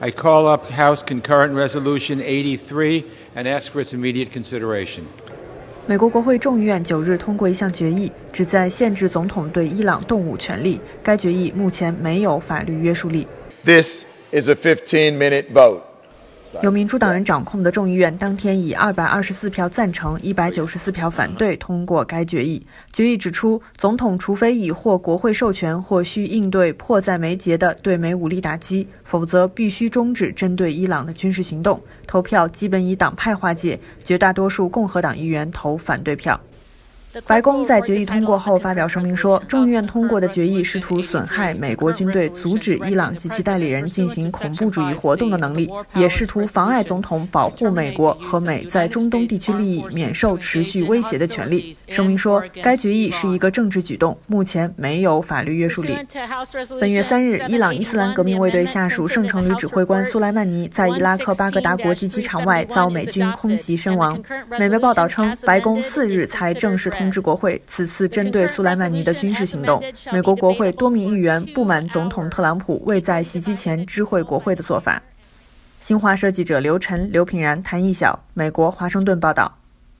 I call up House Concurrent Resolution 83 and ask for its immediate consideration. 美国国会众议院九日通过一项决议，旨在限制总统对伊朗动武权利。该决议目前没有法律约束力。This is a 15-minute vote. 由民主党人掌控的众议院当天以二百二十四票赞成、一百九十四票反对通过该决议。决议指出，总统除非已获国会授权或需应对迫在眉睫的对美武力打击，否则必须终止针对伊朗的军事行动。投票基本以党派划界，绝大多数共和党议员投反对票。白宫在决议通过后发表声明说，众议院通过的决议试图损害美国军队阻止伊朗及其代理人进行恐怖主义活动的能力，也试图妨碍总统保护美国和美在中东地区利益免受持续威胁的权利。声明说，该决议是一个政治举动，目前没有法律约束力。本月三日，伊朗伊斯兰革命卫队下属圣城旅指挥官苏莱曼尼在伊拉克巴格达国际机场外遭美军空袭身亡。美媒报道称，白宫四日才正式通。通知国会，此次针对苏莱曼尼的军事行动，美国国会多名议员不满总统特朗普未在袭击前知会国会的做法。新华社记者刘晨、刘品然、谭艺晓，美国华盛顿报道。